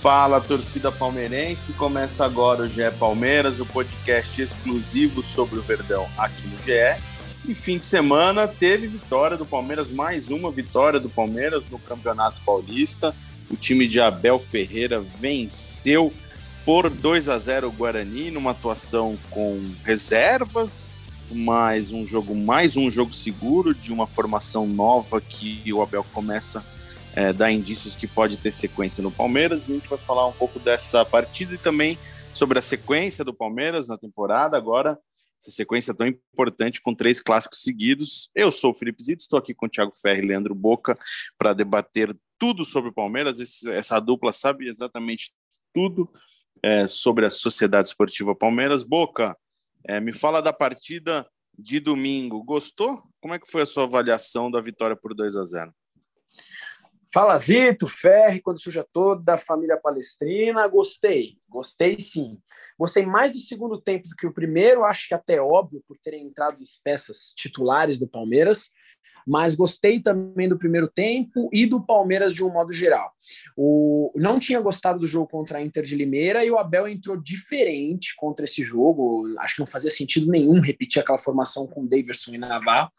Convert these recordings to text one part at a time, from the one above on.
Fala, torcida palmeirense. Começa agora o GE Palmeiras, o podcast exclusivo sobre o Verdão aqui no GE. E fim de semana teve vitória do Palmeiras, mais uma vitória do Palmeiras no Campeonato Paulista. O time de Abel Ferreira venceu por 2 a 0 o Guarani numa atuação com reservas, mais um jogo, mais um jogo seguro de uma formação nova que o Abel começa a é, dar indícios que pode ter sequência no Palmeiras. E a gente vai falar um pouco dessa partida e também sobre a sequência do Palmeiras na temporada agora essa sequência tão importante com três clássicos seguidos. Eu sou o Felipe Zito, estou aqui com o Thiago Ferri e Leandro Boca para debater tudo sobre o Palmeiras. Esse, essa dupla sabe exatamente tudo é, sobre a Sociedade Esportiva Palmeiras. Boca, é, me fala da partida de domingo. Gostou? Como é que foi a sua avaliação da vitória por 2 a 0? Fala Zito, Ferri, quando suja toda a família palestrina, gostei, gostei sim. Gostei mais do segundo tempo do que o primeiro, acho que até óbvio por terem entrado as peças titulares do Palmeiras, mas gostei também do primeiro tempo e do Palmeiras de um modo geral. O não tinha gostado do jogo contra a Inter de Limeira e o Abel entrou diferente contra esse jogo, acho que não fazia sentido nenhum repetir aquela formação com Daverson e Navarro.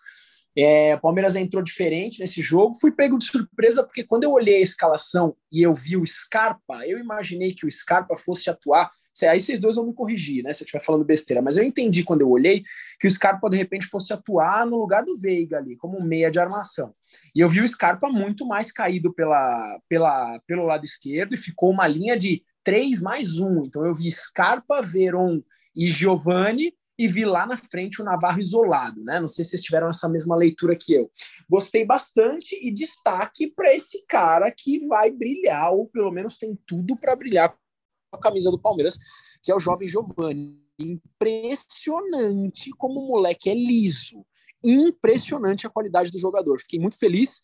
É, o Palmeiras entrou diferente nesse jogo. Fui pego de surpresa porque quando eu olhei a escalação e eu vi o Scarpa, eu imaginei que o Scarpa fosse atuar. Aí vocês dois vão me corrigir, né? Se eu estiver falando besteira, mas eu entendi quando eu olhei que o Scarpa de repente fosse atuar no lugar do Veiga ali, como meia de armação. E eu vi o Scarpa muito mais caído pela, pela, pelo lado esquerdo e ficou uma linha de 3 mais 1. Então eu vi Scarpa, Veron e Giovani e vi lá na frente o Navarro isolado, né? Não sei se vocês tiveram essa mesma leitura que eu. Gostei bastante e destaque para esse cara que vai brilhar, ou pelo menos tem tudo para brilhar com a camisa do Palmeiras, que é o jovem Giovani. Impressionante como o moleque é liso. Impressionante a qualidade do jogador. Fiquei muito feliz.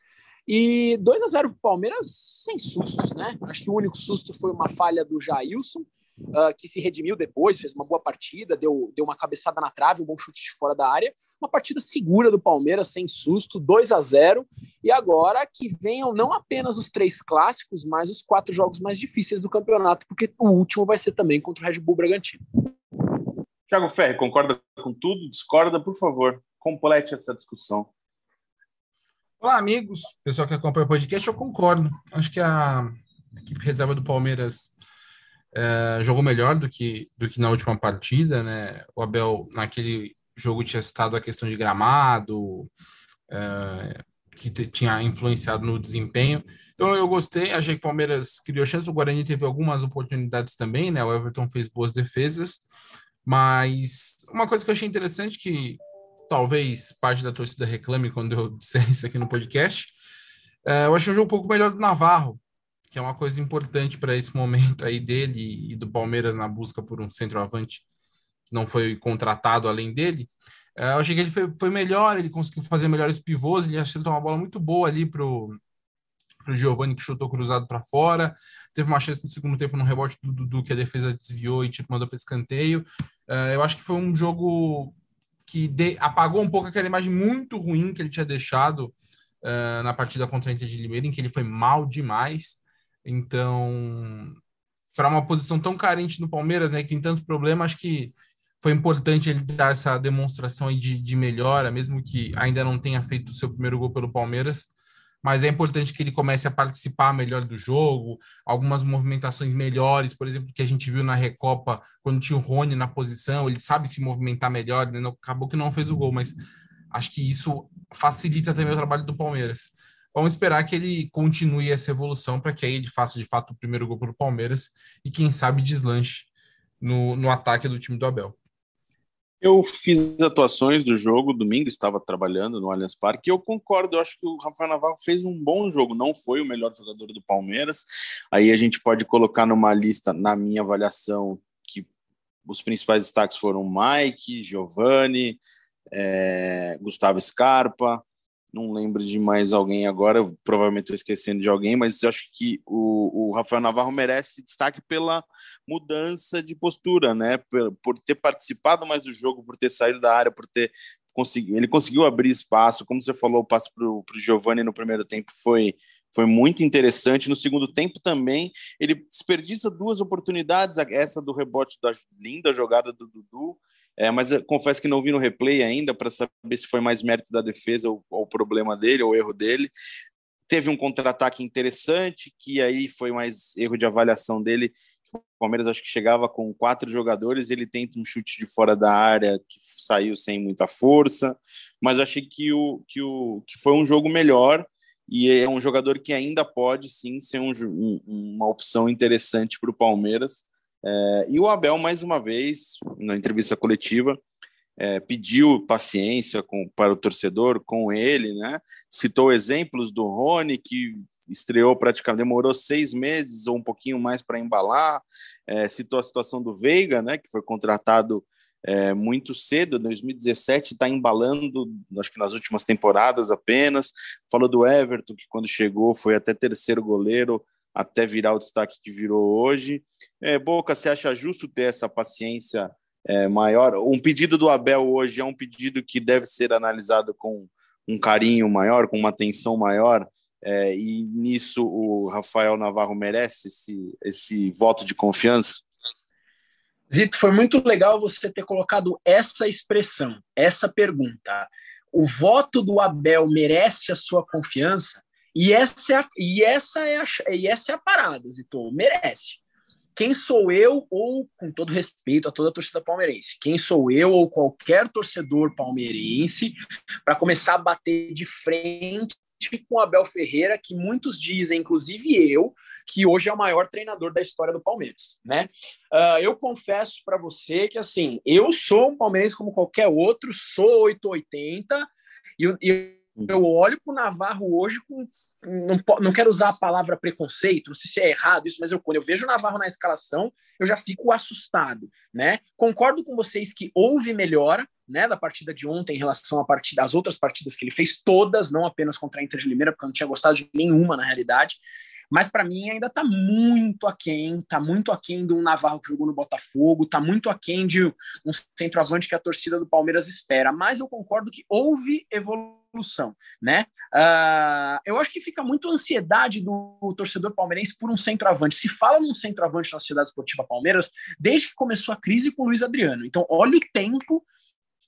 E 2 a 0 para o Palmeiras sem sustos, né? Acho que o único susto foi uma falha do Jailson uh, que se redimiu depois, fez uma boa partida, deu, deu uma cabeçada na trave, um bom chute de fora da área. Uma partida segura do Palmeiras, sem susto, 2 a 0 E agora que venham não apenas os três clássicos, mas os quatro jogos mais difíceis do campeonato, porque o último vai ser também contra o Red Bull Bragantino. Thiago Ferri, concorda com tudo? Discorda, por favor. Complete essa discussão. Olá, amigos, pessoal que acompanha o podcast, eu concordo. Acho que a equipe reserva do Palmeiras é, jogou melhor do que, do que na última partida, né? O Abel, naquele jogo, tinha citado a questão de gramado, é, que tinha influenciado no desempenho. Então eu gostei, achei que o Palmeiras criou chance, o Guarani teve algumas oportunidades também, né? O Everton fez boas defesas, mas uma coisa que eu achei interessante que talvez parte da torcida reclame quando eu disser isso aqui no podcast, é, eu achei um jogo um pouco melhor do Navarro, que é uma coisa importante para esse momento aí dele e do Palmeiras na busca por um centroavante que não foi contratado além dele. É, eu achei que ele foi, foi, melhor, ele conseguiu fazer melhores pivôs, ele acertou uma bola muito boa ali pro pro Giovani que chutou cruzado para fora, teve uma chance no segundo tempo no rebote do Dudu que a defesa desviou e tipo mandou para escanteio. É, eu acho que foi um jogo que de, apagou um pouco aquela imagem muito ruim que ele tinha deixado uh, na partida contra a Inter de Limeira, em que ele foi mal demais. Então, para uma posição tão carente no Palmeiras, né, que tem tanto problema, acho que foi importante ele dar essa demonstração de, de melhora, mesmo que ainda não tenha feito o seu primeiro gol pelo Palmeiras. Mas é importante que ele comece a participar melhor do jogo, algumas movimentações melhores, por exemplo, que a gente viu na Recopa, quando tinha o Rony na posição, ele sabe se movimentar melhor, né? acabou que não fez o gol, mas acho que isso facilita também o trabalho do Palmeiras. Vamos esperar que ele continue essa evolução para que aí ele faça de fato o primeiro gol para o Palmeiras e quem sabe deslanche no, no ataque do time do Abel. Eu fiz atuações do jogo, domingo estava trabalhando no Allianz Parque, e eu concordo, eu acho que o Rafael Navarro fez um bom jogo, não foi o melhor jogador do Palmeiras. Aí a gente pode colocar numa lista, na minha avaliação, que os principais destaques foram Mike, Giovanni, é, Gustavo Scarpa, não lembro de mais alguém agora, provavelmente estou esquecendo de alguém, mas eu acho que o, o, Rafael Navarro merece destaque pela mudança de postura, né? Por, por ter participado mais do jogo, por ter saído da área, por ter conseguido. Ele conseguiu abrir espaço, como você falou, o passe para o Giovanni no primeiro tempo foi. Foi muito interessante. No segundo tempo também, ele desperdiça duas oportunidades. Essa do rebote da linda jogada do Dudu, é, mas confesso que não vi no replay ainda para saber se foi mais mérito da defesa ou, o problema dele ou erro dele. Teve um contra-ataque interessante, que aí foi mais erro de avaliação dele. O Palmeiras acho que chegava com quatro jogadores, ele tenta um chute de fora da área que saiu sem muita força, mas achei que, o, que, o, que foi um jogo melhor e é um jogador que ainda pode sim ser um, um, uma opção interessante para o Palmeiras. É, e o Abel, mais uma vez, na entrevista coletiva, é, pediu paciência com, para o torcedor com ele, né? Citou exemplos do Rony, que estreou praticamente, demorou seis meses ou um pouquinho mais para embalar. É, citou a situação do Veiga, né? Que foi contratado é, muito cedo, 2017, está embalando, acho que nas últimas temporadas apenas. Falou do Everton, que quando chegou foi até terceiro goleiro, até virar o destaque que virou hoje. É, Boca, você acha justo ter essa paciência é, maior? Um pedido do Abel hoje é um pedido que deve ser analisado com um carinho maior, com uma atenção maior, é, e nisso o Rafael Navarro merece esse, esse voto de confiança? Zito, foi muito legal você ter colocado essa expressão, essa pergunta. O voto do Abel merece a sua confiança? E essa é a, e essa é a, e essa é a parada, Zito, merece. Quem sou eu, ou com todo respeito a toda a torcida palmeirense, quem sou eu ou qualquer torcedor palmeirense para começar a bater de frente com Abel Ferreira, que muitos dizem, inclusive eu, que hoje é o maior treinador da história do Palmeiras, né? Uh, eu confesso para você que assim, eu sou um palmeirense como qualquer outro, sou 880 e, e eu olho para o Navarro hoje com. Não, não quero usar a palavra preconceito, não sei se é errado isso, mas eu, quando eu vejo o Navarro na escalação, eu já fico assustado. Né? Concordo com vocês que houve melhora né, da partida de ontem em relação às outras partidas que ele fez, todas, não apenas contra a Inter de Limeira, porque eu não tinha gostado de nenhuma na realidade mas para mim ainda está muito aquém, está muito aquém do Navarro que jogou no Botafogo, está muito aquém de um centroavante que a torcida do Palmeiras espera, mas eu concordo que houve evolução, né? Uh, eu acho que fica muito ansiedade do torcedor palmeirense por um centroavante. Se fala num centroavante na Sociedade Esportiva Palmeiras desde que começou a crise com o Luiz Adriano. Então, olha o tempo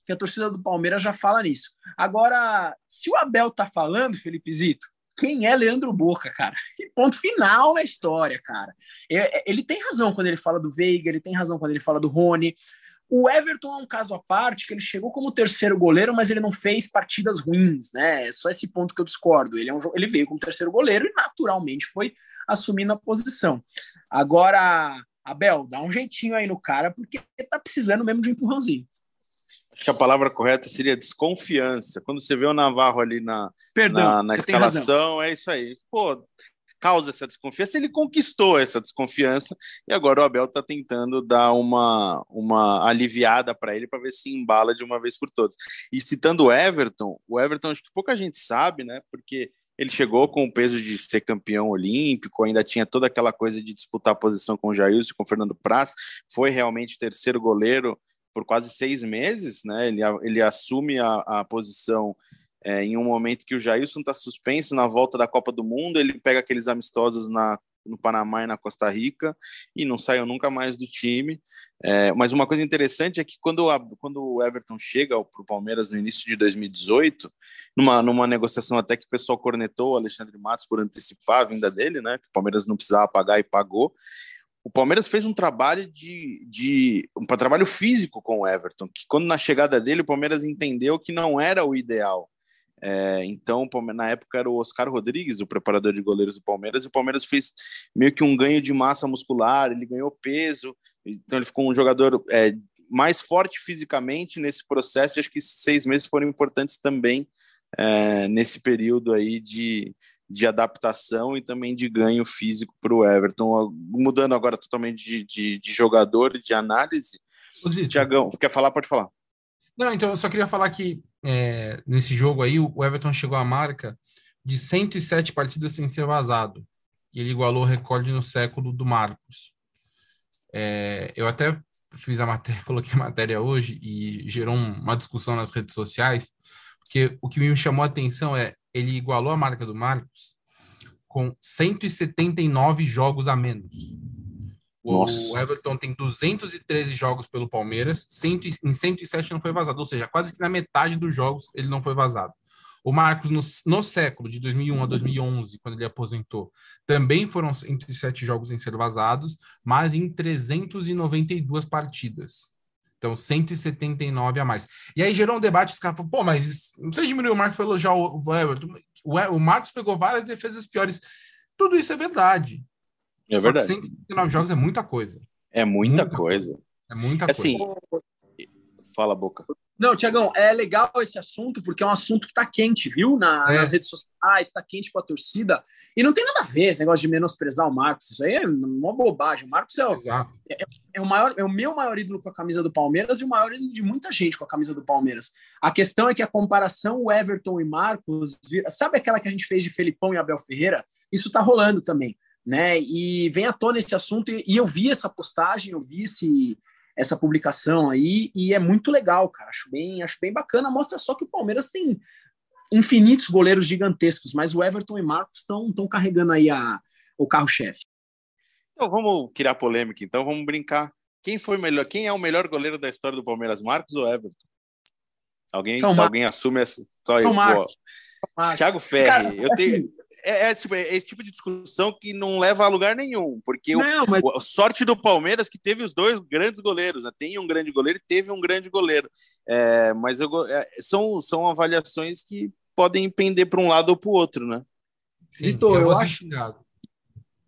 que a torcida do Palmeiras já fala nisso. Agora, se o Abel tá falando, Felipe Zito, quem é Leandro Boca, cara. E ponto final na história, cara. É, é, ele tem razão quando ele fala do Veiga, ele tem razão quando ele fala do Rony. O Everton é um caso à parte, que ele chegou como terceiro goleiro, mas ele não fez partidas ruins, né? É só esse ponto que eu discordo. Ele, é um, ele veio como terceiro goleiro e naturalmente foi assumindo a posição. Agora, Abel, dá um jeitinho aí no cara, porque tá precisando mesmo de um empurrãozinho. Acho que a palavra correta seria desconfiança. Quando você vê o Navarro ali na, Perdão, na, na escalação, é isso aí. Pô, causa essa desconfiança, ele conquistou essa desconfiança e agora o Abel está tentando dar uma, uma aliviada para ele para ver se embala de uma vez por todas. E citando o Everton, o Everton acho que pouca gente sabe, né? Porque ele chegou com o peso de ser campeão olímpico, ainda tinha toda aquela coisa de disputar a posição com o Jailson, com o Fernando Praz, foi realmente o terceiro goleiro por quase seis meses, né? Ele, ele assume a, a posição é, em um momento que o Jailson está suspenso na volta da Copa do Mundo, ele pega aqueles amistosos na, no Panamá e na Costa Rica e não saiu nunca mais do time. É, mas uma coisa interessante é que quando, a, quando o Everton chega para o Palmeiras no início de 2018, numa, numa negociação até que o pessoal cornetou o Alexandre Matos por antecipar a vinda dele, né? Que o Palmeiras não precisava pagar e pagou o Palmeiras fez um trabalho de, de um trabalho físico com o Everton, que quando na chegada dele o Palmeiras entendeu que não era o ideal. É, então, na época era o Oscar Rodrigues, o preparador de goleiros do Palmeiras, e o Palmeiras fez meio que um ganho de massa muscular, ele ganhou peso, então ele ficou um jogador é, mais forte fisicamente nesse processo. E acho que seis meses foram importantes também é, nesse período aí de, de adaptação e também de ganho físico para o Everton. Mudando agora totalmente de, de, de jogador e de análise. Tiagão, quer falar? Pode falar. Não, então eu só queria falar que é, nesse jogo aí o Everton chegou à marca de 107 partidas sem ser vazado. E ele igualou o recorde no século do Marcos. É, eu até fiz a matéria, coloquei a matéria hoje e gerou uma discussão nas redes sociais, porque o que me chamou a atenção é ele igualou a marca do Marcos com 179 jogos a menos. Nossa. O Everton tem 213 jogos pelo Palmeiras, 100, em 107 não foi vazado, ou seja, quase que na metade dos jogos ele não foi vazado. O Marcos, no, no século de 2001 a 2011, quando ele aposentou, também foram 107 jogos em ser vazados, mas em 392 partidas. Então, 179 a mais. E aí gerou um debate, os caras falaram, pô, mas não precisa diminuir o Marcos para elogiar o, o Everton. O, o Marcos pegou várias defesas piores. Tudo isso é verdade. É Só verdade. 179 jogos é muita coisa. É muita, muita coisa. coisa. É muita assim, coisa. Fala, Boca. Não, Tiagão, é legal esse assunto porque é um assunto que está quente, viu? Na, é. Nas redes sociais, está quente com a torcida. E não tem nada a ver esse negócio de menosprezar o Marcos. Isso aí é uma bobagem. O Marcos é o, é, é, o maior, é o meu maior ídolo com a camisa do Palmeiras e o maior ídolo de muita gente com a camisa do Palmeiras. A questão é que a comparação, o Everton e Marcos, sabe aquela que a gente fez de Felipão e Abel Ferreira? Isso está rolando também. Né? E vem à tona esse assunto, e, e eu vi essa postagem, eu vi esse, essa publicação aí e é muito legal, cara. Acho bem, acho bem bacana. Mostra só que o Palmeiras tem infinitos goleiros gigantescos, mas o Everton e Marcos estão carregando aí a, o carro-chefe. Então vamos criar polêmica, então vamos brincar. Quem foi melhor? Quem é o melhor goleiro da história do Palmeiras, Marcos ou Everton? Alguém, São alguém assume essa história? Marcos. Thiago Ferri, Cara, eu tenho assim, é, é, tipo, é, esse tipo de discussão que não leva a lugar nenhum, porque não, o, mas... a sorte do Palmeiras que teve os dois grandes goleiros, né? tem um grande goleiro e teve um grande goleiro, é, mas eu, é, são, são avaliações que podem pender para um lado ou para o outro, né? Vitor, eu, eu acho,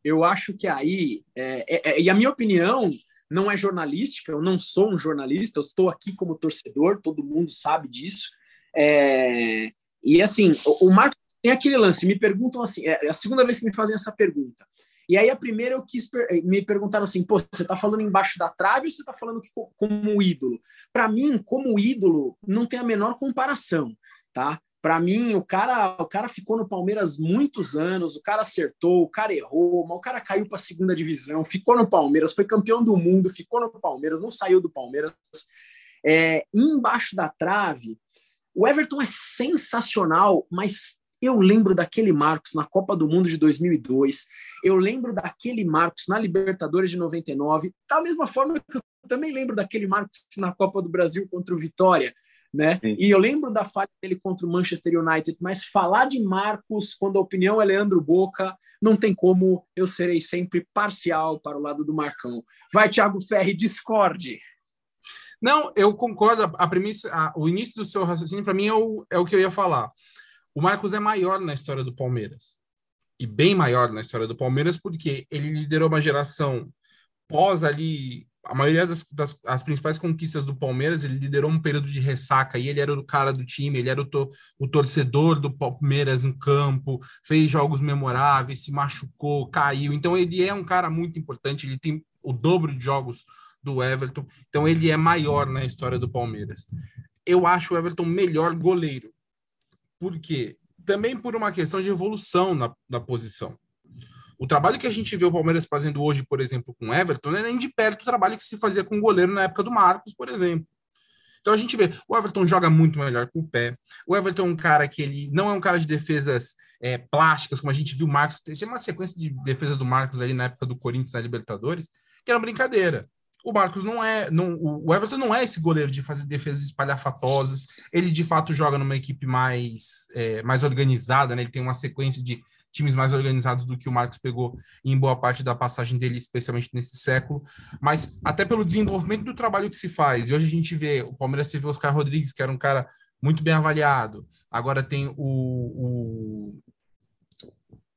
eu acho que aí, é, é, e a minha opinião não é jornalística, eu não sou um jornalista, eu estou aqui como torcedor, todo mundo sabe disso. É, e assim, o, o Marcos tem aquele lance, me perguntam assim, é, é a segunda vez que me fazem essa pergunta. E aí a primeira eu quis me perguntaram assim, pô, você está falando embaixo da trave ou você está falando que, como ídolo? Para mim, como ídolo, não tem a menor comparação, tá? Para mim, o cara, o cara ficou no Palmeiras muitos anos, o cara acertou, o cara errou, mas o cara caiu para a segunda divisão, ficou no Palmeiras, foi campeão do mundo, ficou no Palmeiras, não saiu do Palmeiras. É, embaixo da trave, o Everton é sensacional, mas eu lembro daquele Marcos na Copa do Mundo de 2002. Eu lembro daquele Marcos na Libertadores de 99. Da mesma forma que eu também lembro daquele Marcos na Copa do Brasil contra o Vitória. Né? E eu lembro da falha dele contra o Manchester United, mas falar de Marcos quando a opinião é Leandro Boca, não tem como, eu serei sempre parcial para o lado do Marcão. Vai, Thiago Ferri, discorde. Não, eu concordo. A premissa, a, o início do seu raciocínio, para mim, é o, é o que eu ia falar. O Marcos é maior na história do Palmeiras. E bem maior na história do Palmeiras, porque ele liderou uma geração pós ali a maioria das, das as principais conquistas do Palmeiras, ele liderou um período de ressaca e ele era o cara do time, ele era o, to, o torcedor do Palmeiras no campo, fez jogos memoráveis, se machucou, caiu. Então ele é um cara muito importante, ele tem o dobro de jogos do Everton, então ele é maior na história do Palmeiras. Eu acho o Everton melhor goleiro. Por quê? Também por uma questão de evolução na, na posição. O trabalho que a gente vê o Palmeiras fazendo hoje, por exemplo, com o Everton, não é nem de perto o trabalho que se fazia com o goleiro na época do Marcos, por exemplo. Então a gente vê, o Everton joga muito melhor com o pé. O Everton é um cara que ele não é um cara de defesas é, plásticas, como a gente viu o Marcos. Tem uma sequência de defesas do Marcos ali na época do Corinthians na Libertadores, que era uma brincadeira o Marcos não é. Não, o Everton não é esse goleiro de fazer defesas espalhafatosas. Ele de fato joga numa equipe mais, é, mais organizada, né? Ele tem uma sequência de times mais organizados do que o Marcos pegou em boa parte da passagem dele, especialmente nesse século. Mas até pelo desenvolvimento do trabalho que se faz. E hoje a gente vê o Palmeiras teve o Oscar Rodrigues, que era um cara muito bem avaliado. Agora tem o, o,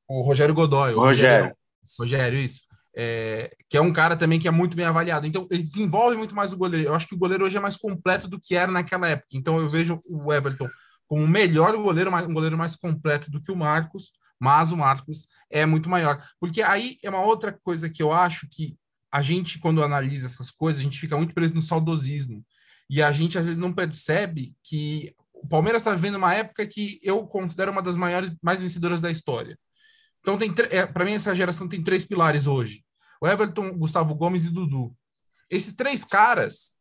o Rogério Godoy. Rogério, Rogério isso é, que é um cara também que é muito bem avaliado. Então, ele desenvolve muito mais o goleiro. Eu acho que o goleiro hoje é mais completo do que era naquela época. Então, eu vejo o Everton como o melhor goleiro, um goleiro mais completo do que o Marcos, mas o Marcos é muito maior. Porque aí é uma outra coisa que eu acho que a gente, quando analisa essas coisas, a gente fica muito preso no saudosismo. E a gente, às vezes, não percebe que o Palmeiras está vivendo uma época que eu considero uma das maiores, mais vencedoras da história. Então, tem é, para mim, essa geração tem três pilares hoje: o Everton, Gustavo Gomes e Dudu. Esses três caras,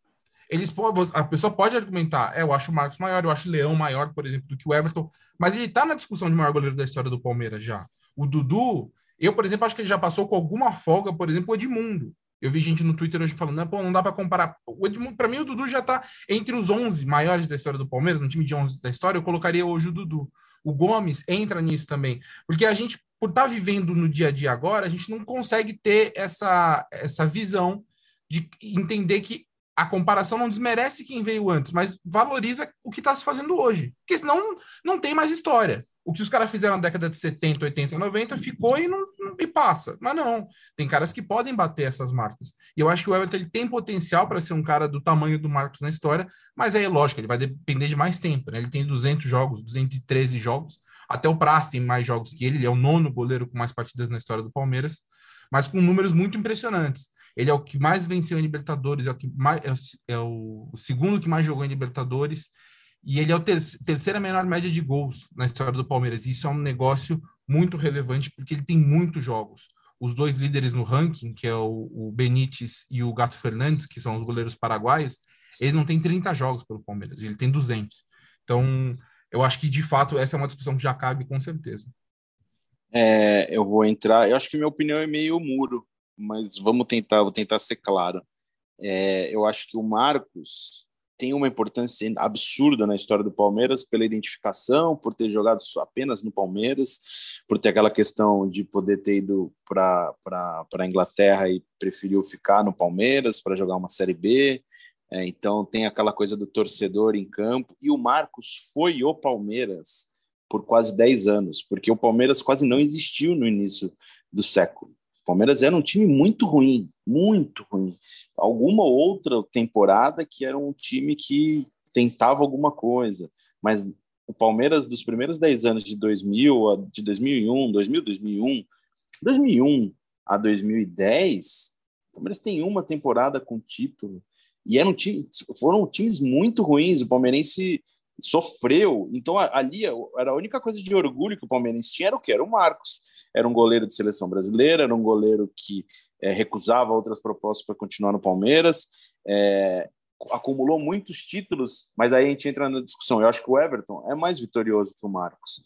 eles a pessoa pode argumentar, é, eu acho o Marcos maior, eu acho o Leão maior, por exemplo, do que o Everton, mas ele está na discussão de maior goleiro da história do Palmeiras já. O Dudu, eu, por exemplo, acho que ele já passou com alguma folga, por exemplo, o Edmundo. Eu vi gente no Twitter hoje falando, pô, não dá para comparar. O Edmundo, para mim, o Dudu já está entre os 11 maiores da história do Palmeiras, no time de 11 da história, eu colocaria hoje o Dudu. O Gomes entra nisso também, porque a gente, por estar tá vivendo no dia a dia agora, a gente não consegue ter essa, essa visão de entender que a comparação não desmerece quem veio antes, mas valoriza o que está se fazendo hoje. Porque senão não tem mais história. O que os caras fizeram na década de 70, 80, 90 ficou e não, não e passa. Mas não, tem caras que podem bater essas marcas. E eu acho que o Everton ele tem potencial para ser um cara do tamanho do Marcos na história, mas aí é lógico, ele vai depender de mais tempo. Né? Ele tem 200 jogos, 213 jogos. Até o Praz tem mais jogos que ele, ele é o nono goleiro com mais partidas na história do Palmeiras, mas com números muito impressionantes. Ele é o que mais venceu em Libertadores, é o, que mais, é o, é o segundo que mais jogou em Libertadores, e ele é o ter terceira menor média de gols na história do Palmeiras. Isso é um negócio muito relevante, porque ele tem muitos jogos. Os dois líderes no ranking, que é o, o Benítez e o Gato Fernandes, que são os goleiros paraguaios, eles não têm 30 jogos pelo Palmeiras, ele tem 200. Então, eu acho que, de fato, essa é uma discussão que já cabe com certeza. É, eu vou entrar, eu acho que minha opinião é meio muro, mas vamos tentar, vou tentar ser claro. É, eu acho que o Marcos tem uma importância absurda na história do Palmeiras pela identificação, por ter jogado apenas no Palmeiras, por ter aquela questão de poder ter ido para a Inglaterra e preferiu ficar no Palmeiras para jogar uma Série B. É, então tem aquela coisa do torcedor em campo. E o Marcos foi o Palmeiras por quase 10 anos, porque o Palmeiras quase não existiu no início do século. O Palmeiras era um time muito ruim, muito ruim. Alguma outra temporada que era um time que tentava alguma coisa, mas o Palmeiras dos primeiros 10 anos de 2000, de 2001, 2000, 2001, 2001 a 2010, o Palmeiras tem uma temporada com título e era um time, foram times muito ruins. O palmeirense sofreu. Então ali era a única coisa de orgulho que o palmeirense tinha era o que era o Marcos era um goleiro de seleção brasileira, era um goleiro que é, recusava outras propostas para continuar no Palmeiras, é, acumulou muitos títulos, mas aí a gente entra na discussão. Eu acho que o Everton é mais vitorioso que o Marcos,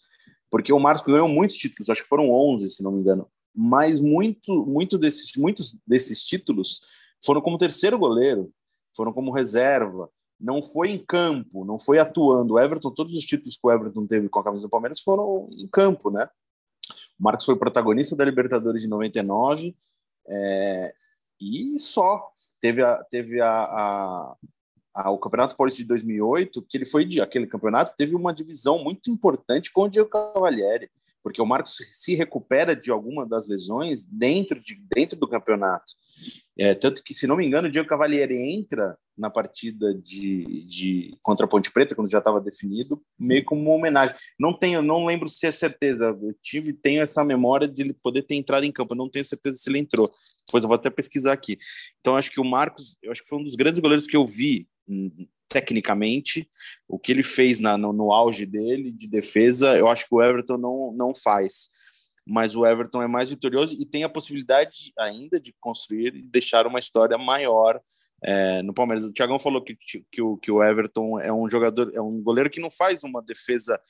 porque o Marcos ganhou muitos títulos, acho que foram 11, se não me engano, mas muito, muito desses, muitos desses títulos foram como terceiro goleiro, foram como reserva, não foi em campo, não foi atuando. O Everton, todos os títulos que o Everton teve com a camisa do Palmeiras foram em campo, né? O Marcos foi protagonista da Libertadores de 99 é, e só. Teve, a, teve a, a, a, o Campeonato Paulista de 2008, que ele foi de aquele campeonato, teve uma divisão muito importante com o Diego Cavalieri, porque o Marcos se recupera de alguma das lesões dentro, de, dentro do campeonato. É, tanto que, se não me engano, o Diego Cavalieri entra na partida de, de contra a Ponte Preta, quando já estava definido, meio como uma homenagem. Não tenho, não lembro se é certeza. Eu tive, tenho essa memória de ele poder ter entrado em campo. Eu não tenho certeza se ele entrou. Depois eu vou até pesquisar aqui. Então, acho que o Marcos, eu acho que foi um dos grandes goleiros que eu vi hum, tecnicamente. O que ele fez na, no, no auge dele de defesa, eu acho que o Everton não, não faz mas o Everton é mais vitorioso e tem a possibilidade ainda de construir e deixar uma história maior é, no Palmeiras. O Thiagão falou que, que, o, que o Everton é um jogador, é um goleiro que não faz uma defesa,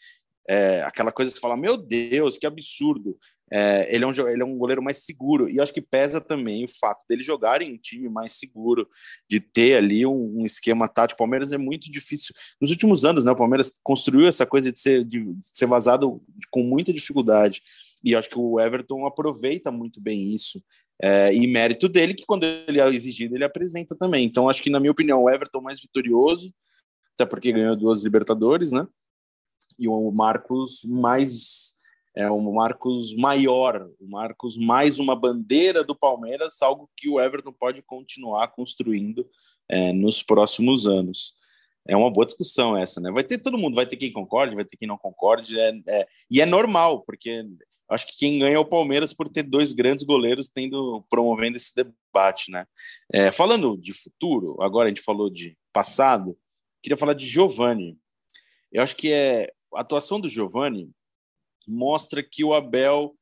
é, aquela coisa que fala, meu Deus, que absurdo. É, ele, é um, ele é um goleiro mais seguro, e acho que pesa também o fato dele jogar em um time mais seguro, de ter ali um, um esquema tático. O Palmeiras é muito difícil. Nos últimos anos, né, o Palmeiras construiu essa coisa de ser, de, de ser vazado com muita dificuldade. E acho que o Everton aproveita muito bem isso. É, e mérito dele, que quando ele é exigido, ele apresenta também. Então, acho que, na minha opinião, o Everton mais vitorioso, até porque ganhou duas Libertadores, né? E o Marcos mais. É o Marcos maior, o Marcos mais uma bandeira do Palmeiras, algo que o Everton pode continuar construindo é, nos próximos anos. É uma boa discussão essa, né? Vai ter todo mundo, vai ter quem concorde, vai ter quem não concorde, é, é, e é normal, porque acho que quem ganha é o Palmeiras por ter dois grandes goleiros tendo promovendo esse debate, né? É, falando de futuro, agora a gente falou de passado, queria falar de Giovani. Eu acho que é a atuação do Giovani mostra que o Abel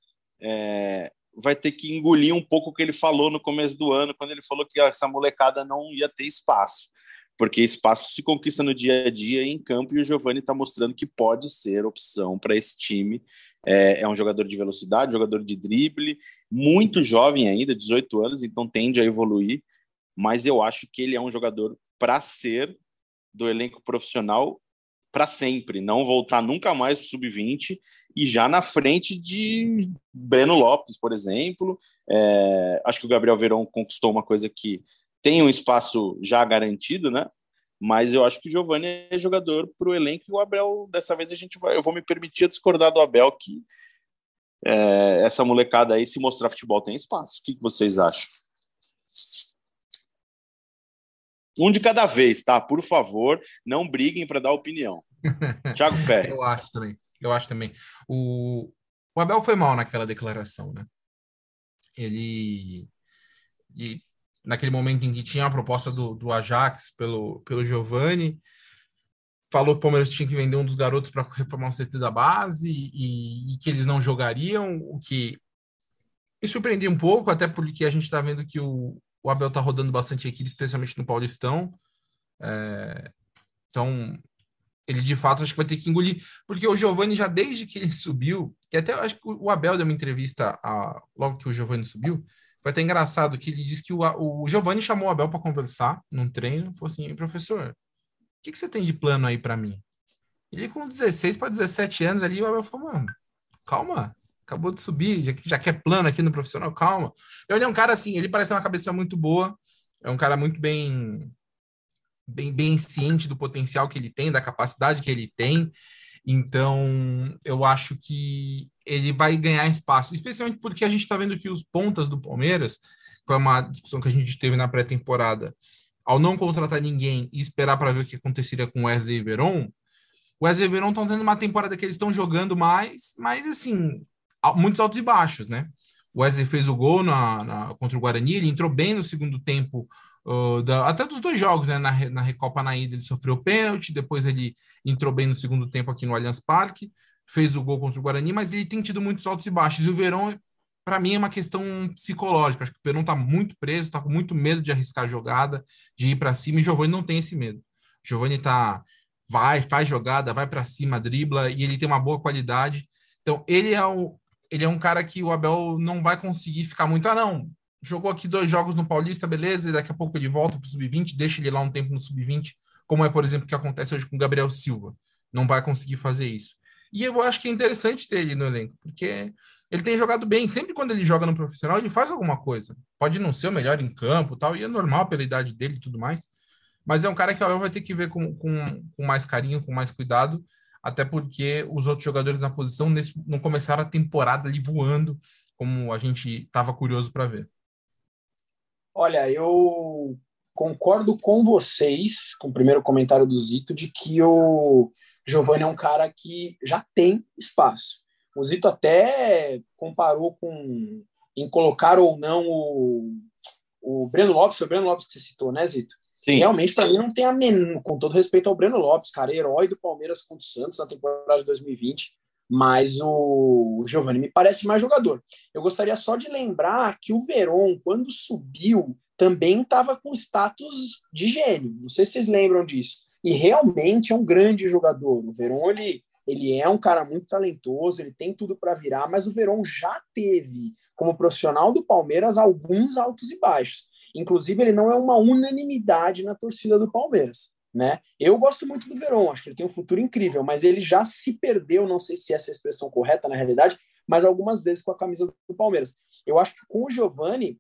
é, vai ter que engolir um pouco o que ele falou no começo do ano, quando ele falou que essa molecada não ia ter espaço, porque espaço se conquista no dia a dia em campo e o Giovani está mostrando que pode ser opção para esse time. É, é, um jogador de velocidade, jogador de drible, muito jovem ainda, 18 anos, então tende a evoluir, mas eu acho que ele é um jogador para ser do elenco profissional para sempre, não voltar nunca mais para o sub-20 e já na frente de Breno Lopes, por exemplo. É, acho que o Gabriel Verão conquistou uma coisa que tem um espaço já garantido, né? Mas eu acho que o Giovanni é jogador para o elenco e o Abel, dessa vez a gente vai. Eu vou me permitir discordar do Abel que é, essa molecada aí, se mostrar futebol, tem espaço. O que, que vocês acham? Um de cada vez, tá? Por favor, não briguem para dar opinião. Thiago Ferre. Eu acho também. Eu acho também. O, o Abel foi mal naquela declaração, né? Ele. E naquele momento em que tinha a proposta do, do Ajax pelo, pelo Giovani, falou que o Palmeiras tinha que vender um dos garotos para reformar o CT da base e, e, que eles não jogariam, o que me surpreendeu um pouco, até porque a gente está vendo que o, o Abel está rodando bastante equipe, especialmente no Paulistão. É, então, ele de fato acho que vai ter que engolir, porque o Giovani já desde que ele subiu, e até acho que o Abel deu uma entrevista a, logo que o Giovani subiu, foi até engraçado que ele disse que o, o Giovani chamou o Abel para conversar num treino, falou assim, professor, o que, que você tem de plano aí para mim? Ele com 16 para 17 anos ali, o Abel falou, mano, calma, acabou de subir, já, já quer plano aqui no profissional, calma. Ele é um cara assim, ele parece uma cabeça muito boa, é um cara muito bem bem, bem ciente do potencial que ele tem, da capacidade que ele tem. Então, eu acho que ele vai ganhar espaço, especialmente porque a gente está vendo que os pontas do Palmeiras, foi uma discussão que a gente teve na pré-temporada, ao não contratar ninguém e esperar para ver o que aconteceria com o Wesley Veron, o Wesley Veron estão tendo uma temporada que eles estão jogando mais, mas assim, muitos altos e baixos, né? O Wesley fez o gol na, na, contra o Guarani, ele entrou bem no segundo tempo Da, até dos dois jogos, né? Na, na Recopa na ida ele sofreu pênalti, depois ele entrou bem no segundo tempo aqui no Allianz Parque, fez o gol contra o Guarani, mas ele tem tido muitos altos e baixos. E o Verão, para mim, é uma questão psicológica. Acho que o Verão está muito preso, está com muito medo de arriscar a jogada, de ir para cima, e Giovani não tem esse medo. Giovani tá vai, faz jogada, vai para cima, dribla e ele tem uma boa qualidade. Então, ele é o ele é um cara que o Abel não vai conseguir ficar muito, ah, não, jogou aqui dois jogos no Paulista, beleza, e daqui a pouco ele volta para o Sub-20, deixa ele lá um tempo no Sub-20, como é, por exemplo, o que acontece hoje com o Gabriel Silva. Não vai conseguir fazer isso. E eu acho que é interessante ter ele no elenco, porque ele tem jogado bem. Sempre quando ele joga no profissional, ele faz alguma coisa. Pode não ser o melhor em campo tal, e é normal pela idade dele e tudo mais. Mas é um cara que o vai ter que ver com, com, com mais carinho, com mais cuidado, até porque os outros jogadores na posição não começaram a temporada ali voando, como a gente estava curioso para ver. Olha, eu concordo com vocês, com o primeiro comentário do Zito, de que o Giovanni é um cara que já tem espaço. O Zito até comparou com em colocar ou não o, o Breno Lopes, foi o Breno Lopes que você citou, né, Zito? Sim. Realmente, para mim, não tem a menor, com todo respeito ao Breno Lopes, cara, herói do Palmeiras contra o Santos na temporada de 2020 mas o Giovanni me parece mais jogador. Eu gostaria só de lembrar que o Veron, quando subiu, também estava com status de gênio. Não sei se vocês lembram disso. E realmente é um grande jogador. O Veron, ele, ele é um cara muito talentoso, ele tem tudo para virar, mas o Veron já teve, como profissional do Palmeiras, alguns altos e baixos. Inclusive, ele não é uma unanimidade na torcida do Palmeiras. Né? Eu gosto muito do Verón, acho que ele tem um futuro incrível, mas ele já se perdeu, não sei se essa é a expressão correta na realidade, mas algumas vezes com a camisa do Palmeiras. Eu acho que com o Giovani,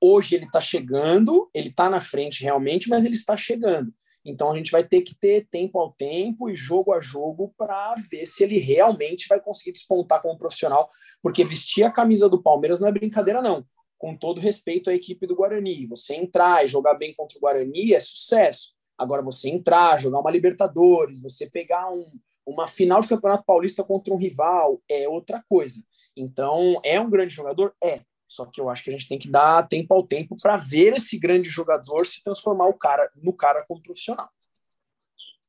hoje ele está chegando, ele está na frente realmente, mas ele está chegando. Então a gente vai ter que ter tempo ao tempo e jogo a jogo para ver se ele realmente vai conseguir despontar como profissional, porque vestir a camisa do Palmeiras não é brincadeira, não. Com todo respeito à equipe do Guarani, você entrar e jogar bem contra o Guarani é sucesso. Agora, você entrar, jogar uma Libertadores, você pegar um, uma final de Campeonato Paulista contra um rival, é outra coisa. Então, é um grande jogador? É. Só que eu acho que a gente tem que dar tempo ao tempo para ver esse grande jogador se transformar o cara no cara como profissional.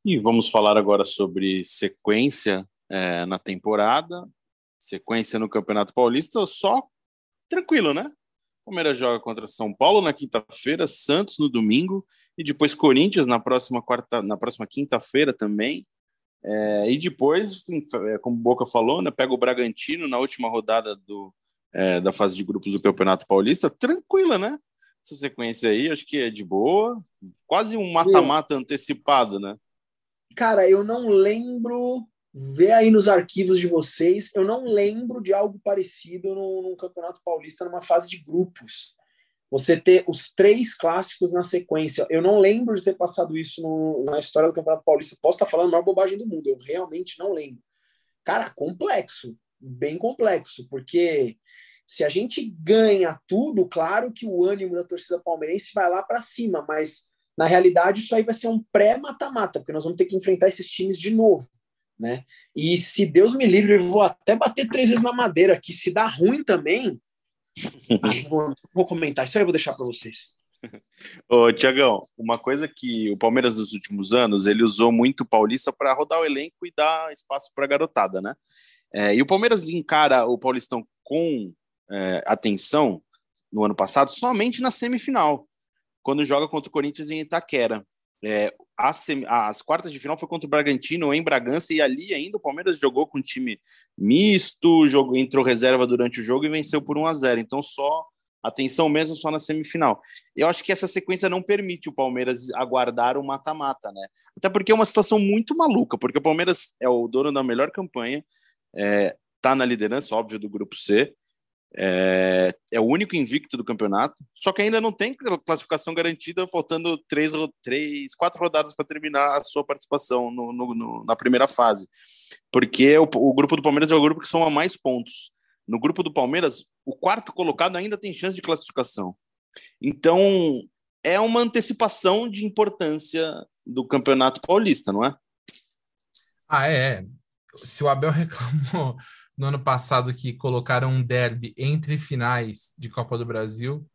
E vamos falar agora sobre sequência é, na temporada, sequência no Campeonato Paulista, só tranquilo, né? Palmeiras joga contra São Paulo na quinta-feira, Santos no domingo e depois Corinthians na próxima quarta, na próxima quinta-feira também. É, e depois, é, como o Boca falou, né, pega o Bragantino na última rodada do, é, da fase de grupos do Campeonato Paulista, tranquila, né? Essa sequência aí, acho que é de boa, quase um mata-mata antecipado, né? Cara, eu não lembro Vê aí nos arquivos de vocês. Eu não lembro de algo parecido no, Campeonato Paulista, numa fase de grupos. Você ter os três clássicos na sequência. Eu não lembro de ter passado isso no, na história do Campeonato Paulista. Posso estar falando a maior bobagem do mundo. Eu realmente não lembro. Cara, complexo. Bem complexo. Porque se a gente ganha tudo, claro que o ânimo da torcida palmeirense vai lá para cima. Mas, na realidade, isso aí vai ser um pré-mata-mata. Porque nós vamos ter que enfrentar esses times de novo né? E se Deus me livre, eu vou até bater três vezes na madeira, que se dá ruim também, vou, vou, comentar, isso aí eu vou deixar para vocês. Ô, Tiagão, uma coisa que o Palmeiras nos últimos anos, ele usou muito o Paulista para rodar o elenco e dar espaço para a garotada, né? É, e o Palmeiras encara o Paulistão com é, atenção no ano passado somente na semifinal, quando joga contra o Corinthians em Itaquera. É, as, as, quartas de final foi contra o Bragantino em Bragança e ali ainda o Palmeiras jogou com um time misto, jogou, entrou reserva durante o jogo e venceu por 1 a 0. Então só atenção mesmo só na semifinal. Eu acho que essa sequência não permite o Palmeiras aguardar o mata-mata, né? Até porque é uma situação muito maluca, porque o Palmeiras é o dono da melhor campanha, é, tá na liderança, óbvio, do grupo C, é, é, o único invicto do campeonato, só que ainda não tem classificação garantida, faltando três, três quatro rodadas para terminar a sua participação no, no, no, na primeira fase. Porque o, o, grupo do Palmeiras é o grupo que soma mais pontos. No grupo do Palmeiras, o quarto colocado ainda tem chance de classificação. Então, é uma antecipação de importância do campeonato paulista, não é? Ah, é. Se o Abel reclamou no ano passado que colocaram um derby entre finais de Copa do Brasil.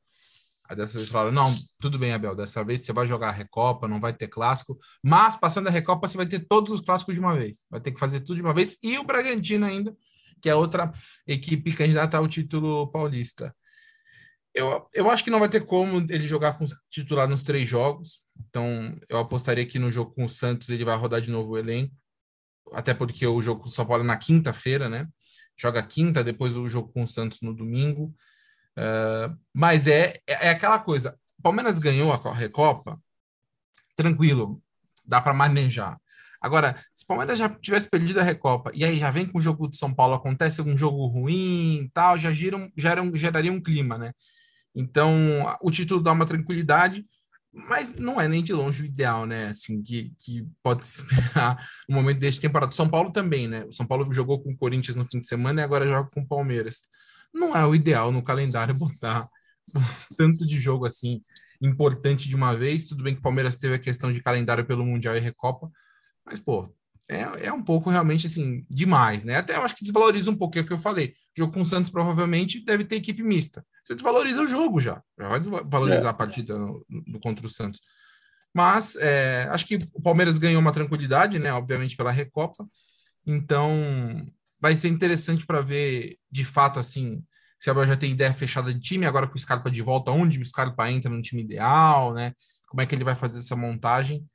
Aí dessa vez falaram: não, tudo bem, Abel, dessa vez você vai jogar a Recopa, não vai ter clássico, mas passando a Recopa você vai ter todos os clássicos de uma vez, vai ter que fazer tudo de uma vez, e o Bragantino ainda, que é outra equipe candidata ao título paulista. Eu, eu acho que não vai ter como ele jogar com titular nos três jogos, então eu apostaria que no jogo com o Santos ele vai rodar de novo o elenco, até porque o jogo com o São Paulo é na quinta-feira, né? Joga quinta, depois o jogo com o Santos no domingo. Uh, mas é, é, é aquela coisa: Palmeiras ganhou a Recopa, tranquilo, dá para manejar. Agora, se o Palmeiras já tivesse perdido a Recopa e aí já vem com o jogo de São Paulo, acontece algum jogo ruim tal, já, giram, geram, geraria um clima, né? Então, o título dá uma tranquilidade, mas não é nem de longe o ideal, né? Assim, que, que pode esperar no momento deste temporada. São Paulo também, né? O São Paulo jogou com o Corinthians no fim de semana e agora joga com o Palmeiras. Não é o ideal no calendário botar tanto de jogo assim importante de uma vez. Tudo bem que o Palmeiras teve a questão de calendário pelo Mundial e Recopa, mas, pô, é, é um pouco realmente assim, demais, né? Até eu acho que desvaloriza um pouco, é o que eu falei. O jogo com o Santos provavelmente deve ter equipe mista. Você desvaloriza o jogo já, já vai desvalorizar é. a partida no, no, contra o Santos. Mas é, acho que o Palmeiras ganhou uma tranquilidade, né? Obviamente pela Recopa. Então vai ser interessante para ver de fato assim se a já tem ideia fechada de time, agora com o Scarpa de volta, onde o Scarpa entra no time ideal, né? Como é que ele vai fazer essa montagem?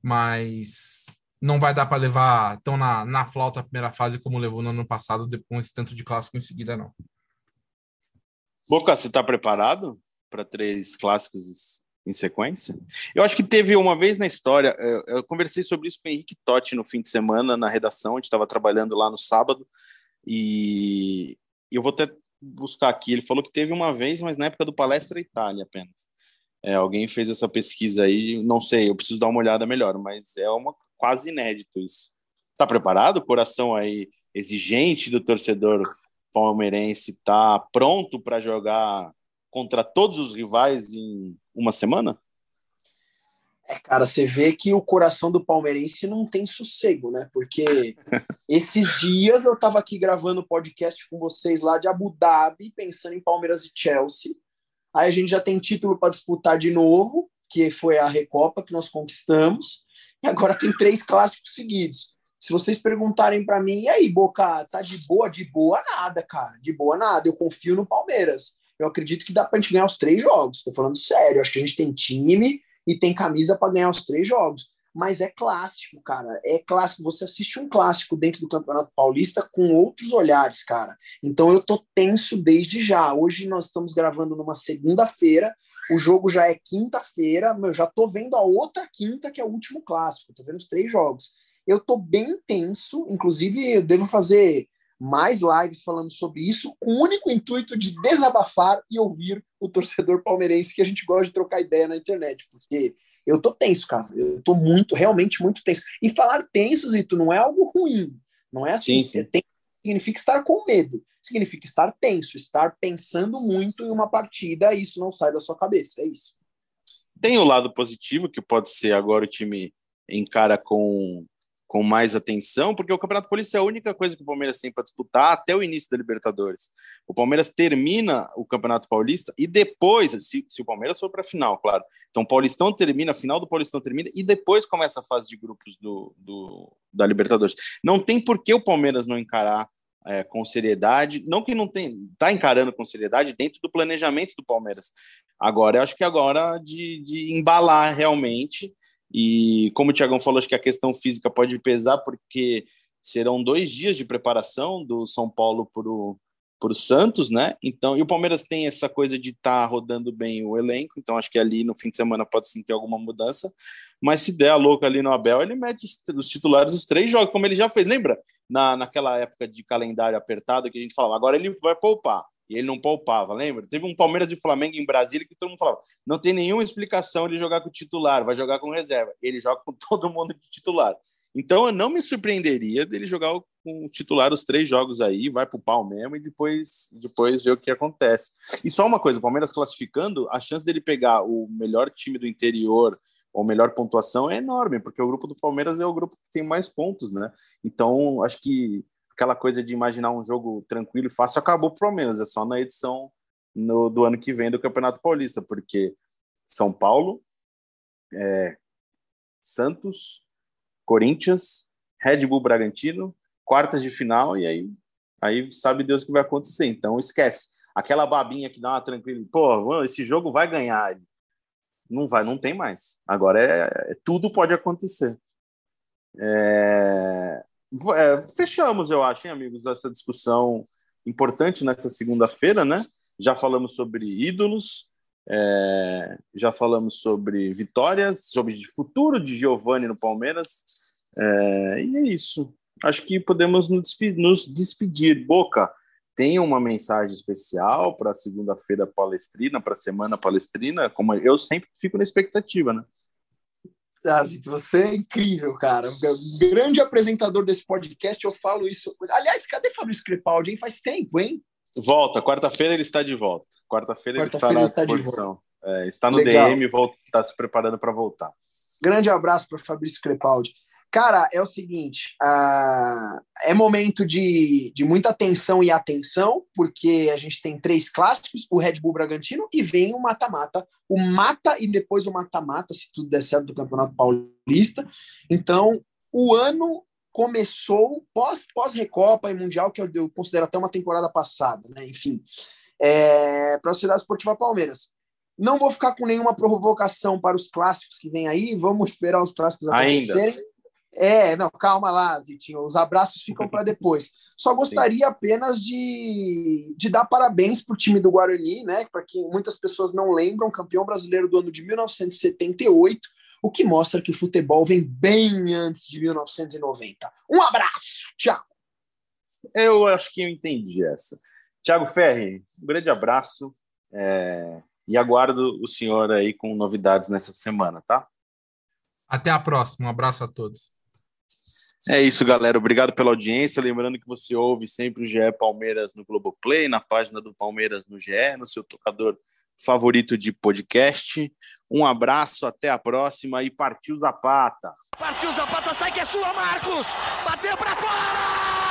Mas não vai dar para levar tão na, na flauta a primeira fase como levou no ano passado, depois tanto de clássico em seguida, não. Boca, você está preparado para três clássicos em sequência? Eu acho que teve uma vez na história, eu, eu conversei sobre isso com o Henrique Totti no fim de semana na redação, a gente estava trabalhando lá no sábado, e eu vou até buscar aqui, ele falou que teve uma vez, mas na época do Palestra Itália apenas. É, alguém fez essa pesquisa aí, não sei, eu preciso dar uma olhada melhor, mas é uma quase inédito isso. Tá preparado? O coração aí exigente do torcedor palmeirense tá pronto para jogar contra todos os rivais em uma semana? É, cara, você vê que o coração do palmeirense não tem sossego, né? Porque esses dias eu tava aqui gravando podcast com vocês lá de Abu Dhabi, pensando em Palmeiras e Chelsea. Aí a gente já tem título para disputar de novo, que foi a Recopa que nós conquistamos. E agora tem três clássicos seguidos. Se vocês perguntarem para mim, e aí, Boca, tá de boa? De boa nada, cara. De boa nada. Eu confio no Palmeiras. Eu acredito que dá pra gente ganhar os três jogos. Tô falando sério. Acho que a gente tem time e tem camisa para ganhar os três jogos. Mas é clássico, cara. É clássico. Você assiste um clássico dentro do Campeonato Paulista com outros olhares, cara. Então eu tô tenso desde já. Hoje nós estamos gravando numa segunda-feira. O jogo já é quinta-feira. Eu já tô vendo a outra quinta, que é o último clássico. Tô vendo os três jogos. Eu tô bem tenso. Inclusive, eu devo fazer mais lives falando sobre isso, com o único intuito de desabafar e ouvir o torcedor palmeirense que a gente gosta de trocar ideia na internet, porque eu tô tenso, cara. Eu tô muito, realmente muito tenso. E falar tenso, Zito, não é algo ruim. Não é assim. Sim, sim. Tem, significa estar com medo. Significa estar tenso, estar pensando muito em uma partida e isso não sai da sua cabeça. É isso. Tem o lado positivo, que pode ser agora o time encara com com mais atenção, porque o Campeonato Paulista é a única coisa que o Palmeiras tem para disputar até o início da Libertadores. O Palmeiras termina o Campeonato Paulista e depois, se, se o Palmeiras for para a final, claro. Então o Paulistão termina, a final do Paulistão termina e depois começa a fase de grupos do, do da Libertadores. Não tem por que o Palmeiras não encarar é, com seriedade, não que não tem, está encarando com seriedade dentro do planejamento do Palmeiras. Agora, eu acho que é agora de, de embalar realmente e como o Tiagão falou, acho que a questão física pode pesar, porque serão dois dias de preparação do São Paulo para o Santos, né? Então, e o Palmeiras tem essa coisa de estar tá rodando bem o elenco, então acho que ali no fim de semana pode sim ter alguma mudança. Mas se der a louca ali no Abel, ele mete os titulares os três jogos, como ele já fez. Lembra na, naquela época de calendário apertado que a gente falava, agora ele vai poupar e ele não poupava, lembra? Teve um Palmeiras e Flamengo em Brasília que todo mundo falava: não tem nenhuma explicação de jogar com o titular, vai jogar com reserva. Ele joga com todo mundo de titular. Então eu não me surpreenderia dele jogar com o titular os três jogos aí, vai pro pau mesmo e depois, depois ver o que acontece. E só uma coisa: o Palmeiras classificando, a chance dele pegar o melhor time do interior ou melhor pontuação é enorme, porque o grupo do Palmeiras é o grupo que tem mais pontos, né? Então acho que aquela coisa de imaginar um jogo tranquilo e fácil acabou pelo menos, é só na edição no, do ano que vem do Campeonato Paulista, porque São Paulo, é, Santos, Corinthians, Red Bull Bragantino, quartas de final, e aí, aí sabe Deus o que vai acontecer. Então esquece. Aquela babinha que dá uma tranquila, pô, esse jogo vai ganhar. Não vai, não tem mais. Agora é, é tudo pode acontecer. É, é, fechamos, eu acho, hein, amigos, essa discussão importante nessa segunda-feira, né? Já falamos sobre ídolos, é, já falamos sobre vitórias, sobre o futuro de Giovani no Palmeiras. É, e é isso. Acho que podemos nos despedir. Boca, tem uma mensagem especial para a segunda-feira palestrina, para a semana palestrina? Como eu sempre fico na expectativa, né? Você é incrível, cara. Grande apresentador desse podcast, eu falo isso. Aliás, cadê Fabrício Crepaldi, hein? Faz tempo, hein? Volta, quarta-feira ele está de volta. Quarta-feira ele está na disposição. Está, é, está no Legal. DM está se preparando para voltar. Grande abraço para Fabrício Crepaldi. Cara, é o seguinte: uh, é momento de, de muita atenção e atenção, porque a gente tem três clássicos: o Red Bull Bragantino e vem o mata-mata, o mata e depois o mata-mata, se tudo der certo, do Campeonato Paulista. Então, o ano começou pós, pós-Recopa e Mundial, que eu, eu, considero até uma temporada passada, né? Enfim, é, para a Sociedade Esportiva Palmeiras. Não vou ficar com nenhuma provocação para os clássicos que vem aí, vamos esperar os clássicos acontecerem. Ainda. É, não, calma lá, Zitinho. Os abraços ficam para depois. Só gostaria apenas de, de dar parabéns para o time do Guarani, né? Para quem muitas pessoas não lembram, campeão brasileiro do ano de 1978, o que mostra que o futebol vem bem antes de 1990. Um abraço, tchau. Eu acho que eu entendi essa. Tiago Ferri, um grande abraço é... e aguardo o senhor aí com novidades nessa semana, tá? Até a próxima. Um abraço a todos. É isso, galera. Obrigado pela audiência. Lembrando que você ouve sempre o GE Palmeiras no Globoplay, na página do Palmeiras no GE, no seu tocador favorito de podcast. Um abraço, até a próxima e partiu Zapata. Partiu Zapata, sai que é sua, Marcos! Bateu para fora!